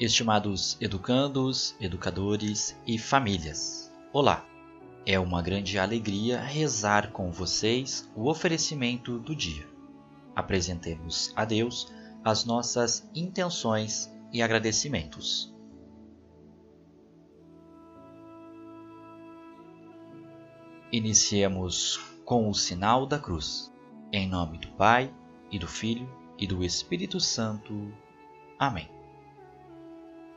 Estimados educandos, educadores e famílias, olá! É uma grande alegria rezar com vocês o oferecimento do dia. Apresentemos a Deus as nossas intenções e agradecimentos. Iniciemos com o sinal da cruz. Em nome do Pai, e do Filho, e do Espírito Santo. Amém.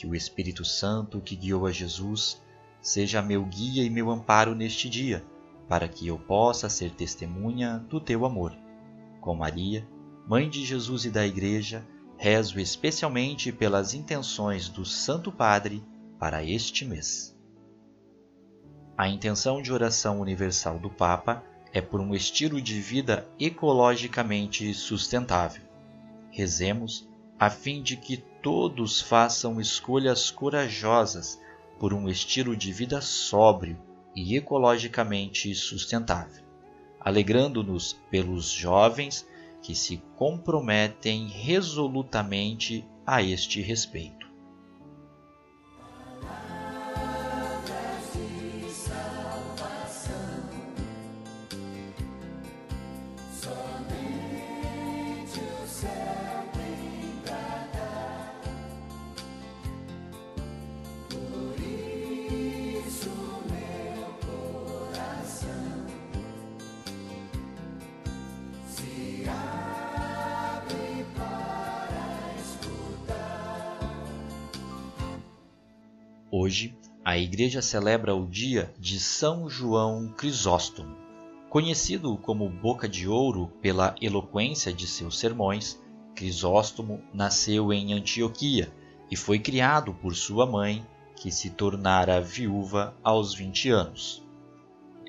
Que o Espírito Santo que guiou a Jesus seja meu guia e meu amparo neste dia, para que eu possa ser testemunha do teu amor. Com Maria, Mãe de Jesus e da Igreja, rezo especialmente pelas intenções do Santo Padre para este mês. A intenção de oração universal do Papa é por um estilo de vida ecologicamente sustentável. Rezemos a fim de que todos façam escolhas corajosas por um estilo de vida sóbrio e ecologicamente sustentável, alegrando-nos pelos jovens que se comprometem resolutamente a este respeito. Hoje, a Igreja celebra o dia de São João Crisóstomo. Conhecido como Boca de Ouro pela eloquência de seus sermões, Crisóstomo nasceu em Antioquia e foi criado por sua mãe, que se tornara viúva aos 20 anos.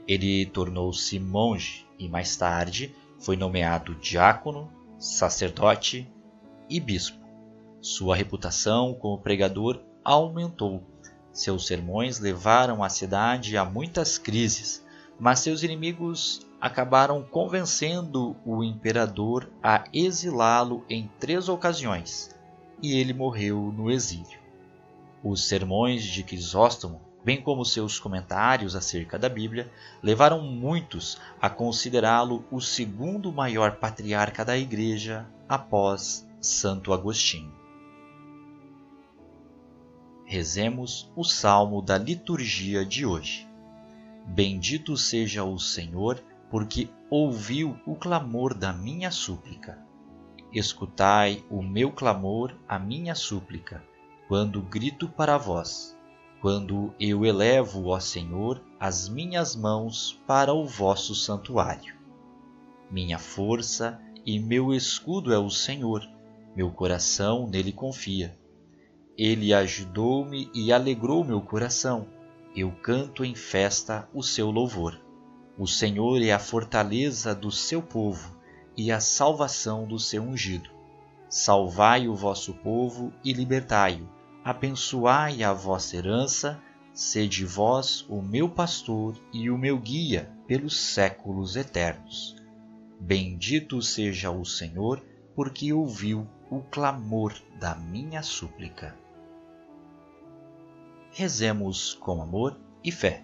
Ele tornou-se monge e mais tarde foi nomeado diácono, sacerdote e bispo. Sua reputação como pregador aumentou seus sermões levaram a cidade a muitas crises, mas seus inimigos acabaram convencendo o imperador a exilá-lo em três ocasiões, e ele morreu no exílio. Os sermões de Crisóstomo, bem como seus comentários acerca da Bíblia, levaram muitos a considerá-lo o segundo maior patriarca da Igreja após Santo Agostinho rezemos o salmo da liturgia de hoje. Bendito seja o Senhor, porque ouviu o clamor da minha súplica. Escutai o meu clamor, a minha súplica, quando grito para vós, quando eu elevo, ó Senhor, as minhas mãos para o vosso santuário. Minha força e meu escudo é o Senhor, meu coração nele confia. Ele ajudou-me e alegrou meu coração. Eu canto em festa o seu louvor. O Senhor é a fortaleza do seu povo e a salvação do seu ungido. Salvai o vosso povo e libertai-o. Abençoai a vossa herança, sede vós o meu pastor e o meu guia pelos séculos eternos. Bendito seja o Senhor, porque ouviu o clamor da minha súplica rezemos com amor e fé.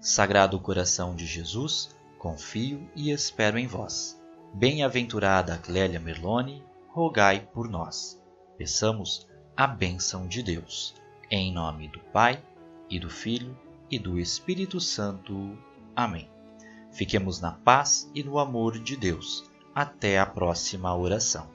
Sagrado coração de Jesus, confio e espero em vós. Bem-aventurada Clélia Merlone, rogai por nós. Peçamos a bênção de Deus. Em nome do Pai, e do Filho, e do Espírito Santo. Amém. Fiquemos na paz e no amor de Deus. Até a próxima oração.